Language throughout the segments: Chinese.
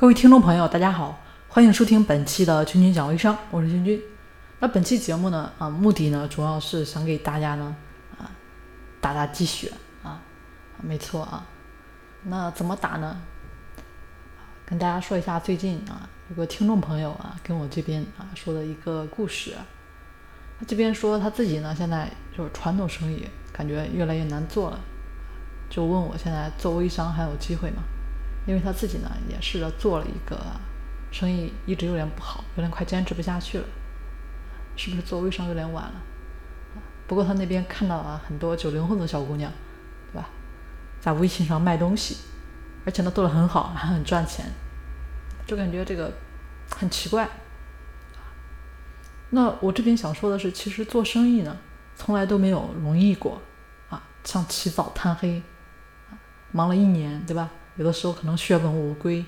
各位听众朋友，大家好，欢迎收听本期的君君讲微商，我是君君。那本期节目呢，啊，目的呢，主要是想给大家呢，啊，打打鸡血啊，没错啊。那怎么打呢？跟大家说一下，最近啊，有个听众朋友啊，跟我这边啊说的一个故事。他这边说他自己呢，现在就是传统生意感觉越来越难做了，就问我现在做微商还有机会吗？因为他自己呢也试着做了一个生意，一直有点不好，有点快坚持不下去了，是不是做微商有点晚了？不过他那边看到了很多九零后的小姑娘，对吧，在微信上卖东西，而且呢做的很好，还很赚钱，就感觉这个很奇怪。那我这边想说的是，其实做生意呢，从来都没有容易过啊，像起早贪黑，忙了一年，对吧？有的时候可能血本无归，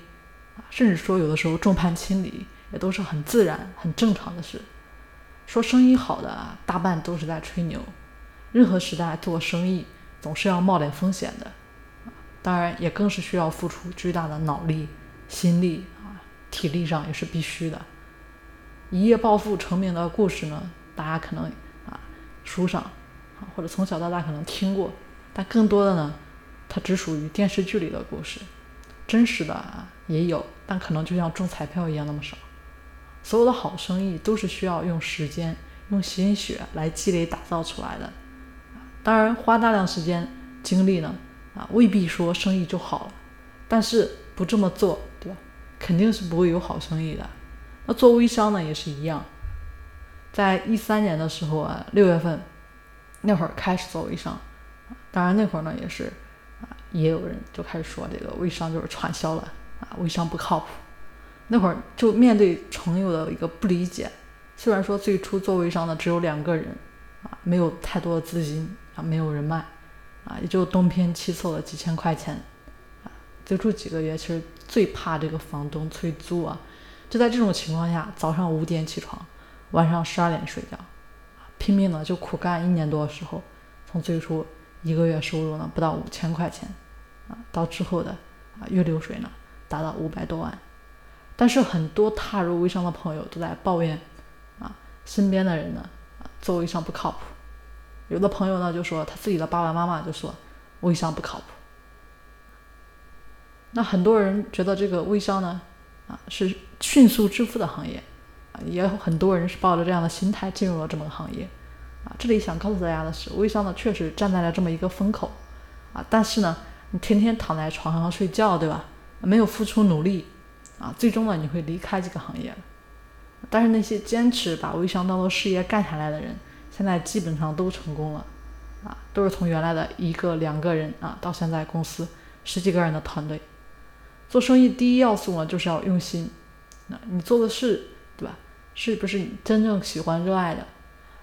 啊，甚至说有的时候众叛亲离，也都是很自然、很正常的事。说生意好的啊，大半都是在吹牛。任何时代做生意总是要冒点风险的，当然也更是需要付出巨大的脑力、心力啊，体力上也是必须的。一夜暴富成名的故事呢，大家可能啊书上啊或者从小到大可能听过，但更多的呢。它只属于电视剧里的故事，真实的啊也有，但可能就像中彩票一样那么少。所有的好生意都是需要用时间、用心血来积累打造出来的。当然，花大量时间精力呢，啊未必说生意就好了。但是不这么做，对吧？肯定是不会有好生意的。那做微商呢也是一样，在一三年的时候啊，六月份那会儿开始做微商，当然那会儿呢也是。也有人就开始说这个微商就是传销了啊，微商不靠谱。那会儿就面对朋友的一个不理解，虽然说最初做微商的只有两个人啊，没有太多的资金啊，没有人脉啊，也就东拼西凑了几千块钱啊，最初几个月其实最怕这个房东催租啊，就在这种情况下，早上五点起床，晚上十二点睡觉，拼命的就苦干一年多的时候，从最初一个月收入呢不到五千块钱。啊，到之后的啊月流水呢达到五百多万，但是很多踏入微商的朋友都在抱怨啊，身边的人呢啊做微商不靠谱，有的朋友呢就说他自己的爸爸妈妈就说微商不靠谱，那很多人觉得这个微商呢啊是迅速致富的行业啊，也有很多人是抱着这样的心态进入了这么个行业。啊，这里想告诉大家的是，微商呢确实站在了这么一个风口。啊，但是呢。你天天躺在床上睡觉，对吧？没有付出努力，啊，最终呢你会离开这个行业但是那些坚持把微商当做事业干下来的人，现在基本上都成功了，啊，都是从原来的一个两个人啊，到现在公司十几个人的团队。做生意第一要素呢就是要用心，那你做的事，对吧？是不是你真正喜欢热爱的？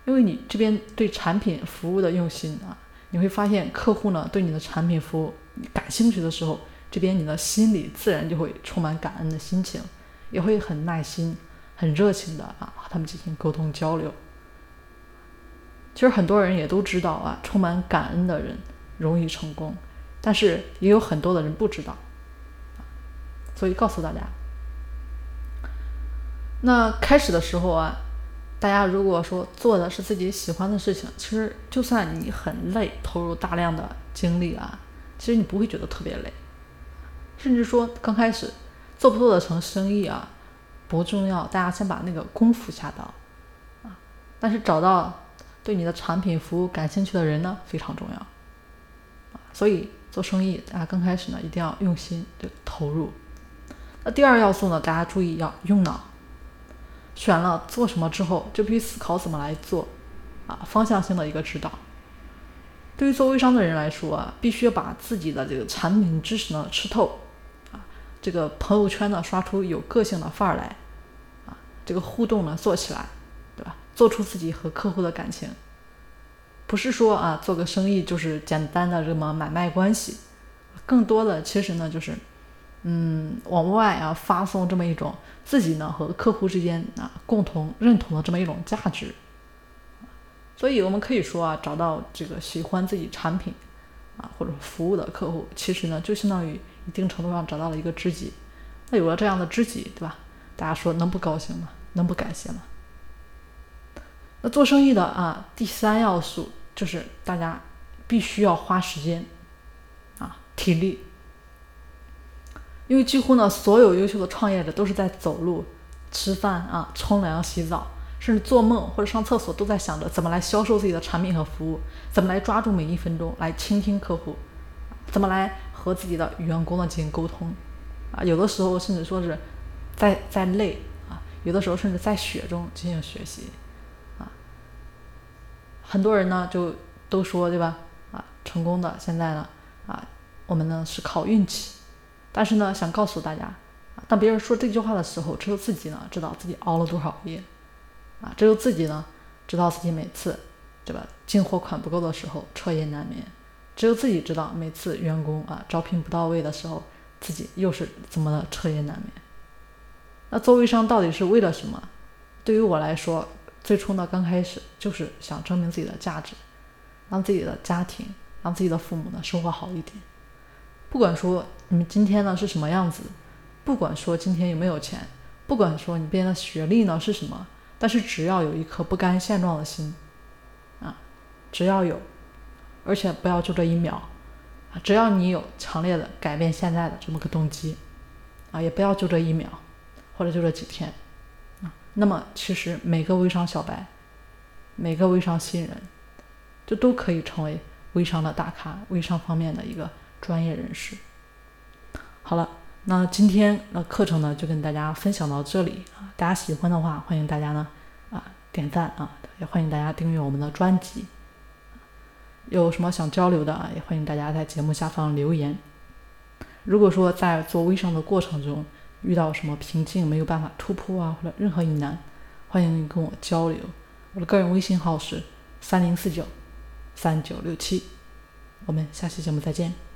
因为你这边对产品服务的用心啊，你会发现客户呢对你的产品服务。感兴趣的时候，这边你的心里自然就会充满感恩的心情，也会很耐心、很热情的啊和他们进行沟通交流。其实很多人也都知道啊，充满感恩的人容易成功，但是也有很多的人不知道，所以告诉大家，那开始的时候啊，大家如果说做的是自己喜欢的事情，其实就算你很累，投入大量的精力啊。其实你不会觉得特别累，甚至说刚开始做不做得成生意啊不重要，大家先把那个功夫下到啊，但是找到对你的产品服务感兴趣的人呢非常重要啊，所以做生意大家刚开始呢一定要用心的投入。那第二要素呢，大家注意要用脑，选了做什么之后就必须思考怎么来做啊，方向性的一个指导。对于做微商的人来说啊，必须要把自己的这个产品知识呢吃透，啊，这个朋友圈呢刷出有个性的范儿来，啊，这个互动呢做起来，对吧？做出自己和客户的感情，不是说啊做个生意就是简单的这么买卖关系，更多的其实呢就是，嗯，往外啊发送这么一种自己呢和客户之间啊共同认同的这么一种价值。所以，我们可以说啊，找到这个喜欢自己产品啊或者服务的客户，其实呢，就相当于一定程度上找到了一个知己。那有了这样的知己，对吧？大家说能不高兴吗？能不感谢吗？那做生意的啊，第三要素就是大家必须要花时间啊，体力，因为几乎呢，所有优秀的创业者都是在走路、吃饭啊、冲凉、洗澡，甚至做梦或者上厕所，都在想着怎么来销售自己的产品和服务，怎么来抓住每一分钟来倾听客户，怎么来和自己的员工呢进行沟通啊，有的时候甚至说是在在累啊，有的时候甚至在雪中进行学习。啊很多人呢就都说对吧？啊，成功的现在呢，啊，我们呢是靠运气。但是呢，想告诉大家，当别人说这句话的时候，只有自己呢知道自己熬了多少夜，啊，只有自己呢知道自己每次，对吧？进货款不够的时候彻夜难眠，只有自己知道每次员工啊招聘不到位的时候，自己又是怎么的彻夜难眠。那做微商到底是为了什么？对于我来说。最初呢，刚开始就是想证明自己的价值，让自己的家庭，让自己的父母呢生活好一点。不管说你们今天呢是什么样子，不管说今天有没有钱，不管说你边的学历呢是什么，但是只要有一颗不甘现状的心，啊，只要有，而且不要就这一秒，啊，只要你有强烈的改变现在的这么个动机，啊，也不要就这一秒，或者就这几天。啊那么，其实每个微商小白，每个微商新人，就都可以成为微商的大咖，微商方面的一个专业人士。好了，那今天的课程呢，就跟大家分享到这里。大家喜欢的话，欢迎大家呢啊点赞啊，也欢迎大家订阅我们的专辑。有什么想交流的啊，也欢迎大家在节目下方留言。如果说在做微商的过程中，遇到什么瓶颈没有办法突破啊，或者任何疑难，欢迎跟我交流。我的个人微信号是三零四九三九六七。我们下期节目再见。